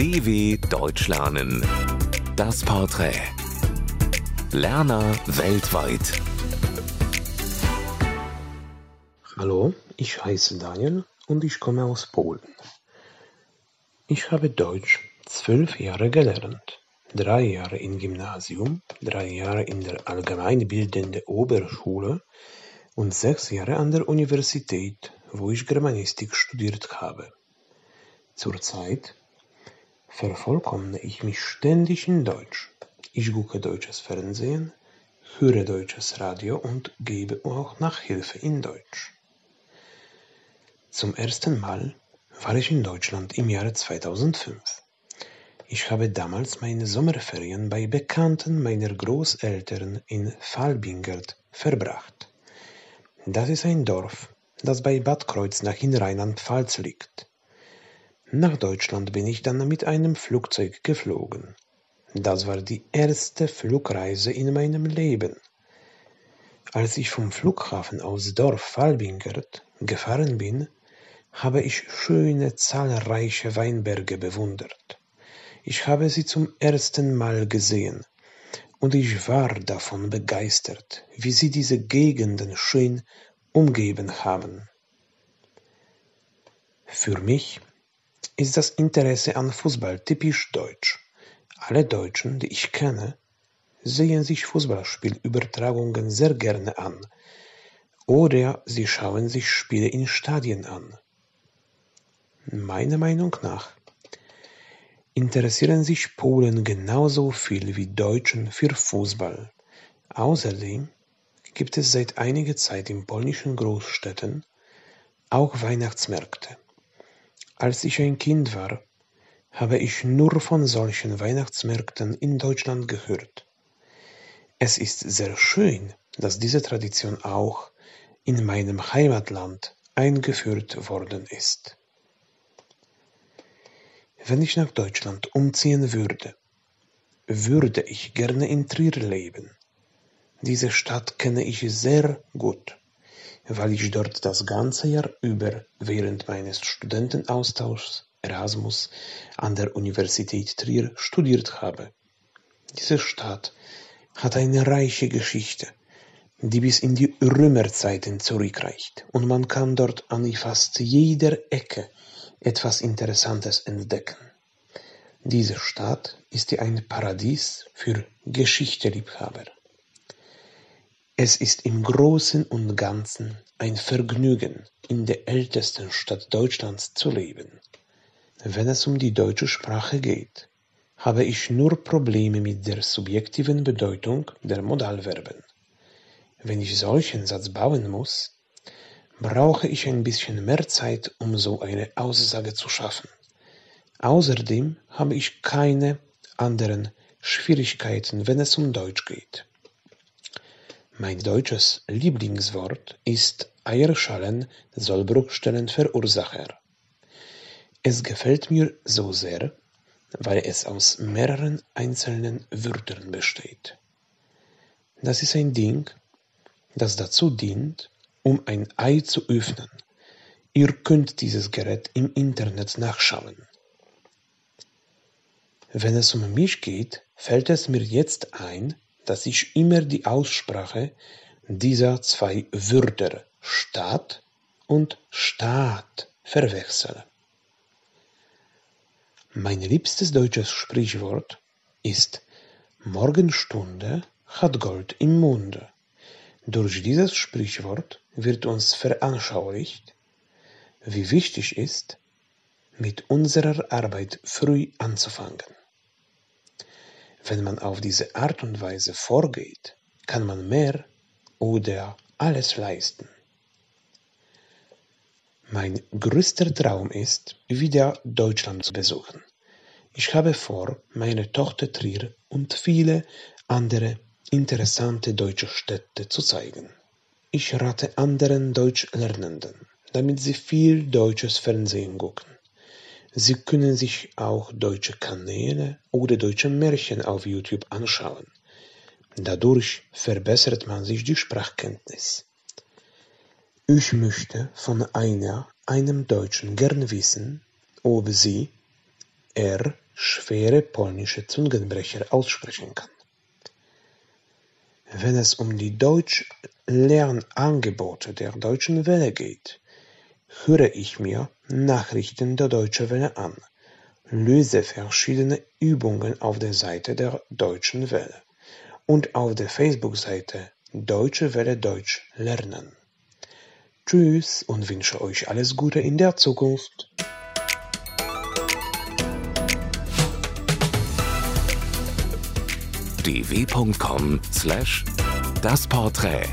DW Deutsch lernen. Das Porträt. Lerner weltweit. Hallo, ich heiße Daniel und ich komme aus Polen. Ich habe Deutsch zwölf Jahre gelernt. Drei Jahre im Gymnasium, drei Jahre in der allgemeinbildenden Oberschule und sechs Jahre an der Universität, wo ich Germanistik studiert habe. Zurzeit vervollkommne ich mich ständig in Deutsch. Ich gucke deutsches Fernsehen, höre deutsches Radio und gebe auch Nachhilfe in Deutsch. Zum ersten Mal war ich in Deutschland im Jahre 2005. Ich habe damals meine Sommerferien bei Bekannten meiner Großeltern in Falbingert verbracht. Das ist ein Dorf, das bei Bad Kreuznach in Rheinland-Pfalz liegt. Nach Deutschland bin ich dann mit einem Flugzeug geflogen. Das war die erste Flugreise in meinem Leben. Als ich vom Flughafen aus Dorf Falbingert gefahren bin, habe ich schöne zahlreiche Weinberge bewundert. Ich habe sie zum ersten Mal gesehen, und ich war davon begeistert, wie sie diese Gegenden schön umgeben haben. Für mich ist das Interesse an Fußball typisch deutsch. Alle Deutschen, die ich kenne, sehen sich Fußballspielübertragungen sehr gerne an oder sie schauen sich Spiele in Stadien an. Meiner Meinung nach interessieren sich Polen genauso viel wie Deutschen für Fußball. Außerdem gibt es seit einiger Zeit in polnischen Großstädten auch Weihnachtsmärkte. Als ich ein Kind war, habe ich nur von solchen Weihnachtsmärkten in Deutschland gehört. Es ist sehr schön, dass diese Tradition auch in meinem Heimatland eingeführt worden ist. Wenn ich nach Deutschland umziehen würde, würde ich gerne in Trier leben. Diese Stadt kenne ich sehr gut weil ich dort das ganze Jahr über während meines Studentenaustauschs Erasmus an der Universität Trier studiert habe. Diese Stadt hat eine reiche Geschichte, die bis in die Römerzeiten zurückreicht, und man kann dort an fast jeder Ecke etwas Interessantes entdecken. Diese Stadt ist ein Paradies für Geschichteliebhaber. Es ist im Großen und Ganzen ein Vergnügen, in der ältesten Stadt Deutschlands zu leben. Wenn es um die deutsche Sprache geht, habe ich nur Probleme mit der subjektiven Bedeutung der Modalverben. Wenn ich solchen Satz bauen muss, brauche ich ein bisschen mehr Zeit, um so eine Aussage zu schaffen. Außerdem habe ich keine anderen Schwierigkeiten, wenn es um Deutsch geht. Mein deutsches Lieblingswort ist Eierschalen-Sollbruchstellenverursacher. Es gefällt mir so sehr, weil es aus mehreren einzelnen Wörtern besteht. Das ist ein Ding, das dazu dient, um ein Ei zu öffnen. Ihr könnt dieses Gerät im Internet nachschauen. Wenn es um mich geht, fällt es mir jetzt ein, dass ich immer die Aussprache dieser zwei Wörter Stadt und Staat verwechsle. Mein liebstes deutsches Sprichwort ist Morgenstunde hat Gold im Munde. Durch dieses Sprichwort wird uns veranschaulicht, wie wichtig ist, mit unserer Arbeit früh anzufangen. Wenn man auf diese Art und Weise vorgeht, kann man mehr oder alles leisten. Mein größter Traum ist, wieder Deutschland zu besuchen. Ich habe vor, meine Tochter Trier und viele andere interessante deutsche Städte zu zeigen. Ich rate anderen Deutschlernenden, damit sie viel deutsches Fernsehen gucken. Sie können sich auch deutsche Kanäle oder deutsche Märchen auf YouTube anschauen. Dadurch verbessert man sich die Sprachkenntnis. Ich möchte von einer, einem Deutschen gern wissen, ob sie, er schwere polnische Zungenbrecher aussprechen kann. Wenn es um die Deutsch-Lernangebote der Deutschen Welle geht, höre ich mir Nachrichten der Deutschen Welle an, löse verschiedene Übungen auf der Seite der Deutschen Welle und auf der Facebook-Seite Deutsche Welle Deutsch lernen. Tschüss und wünsche euch alles Gute in der Zukunft. dw.com/das Porträt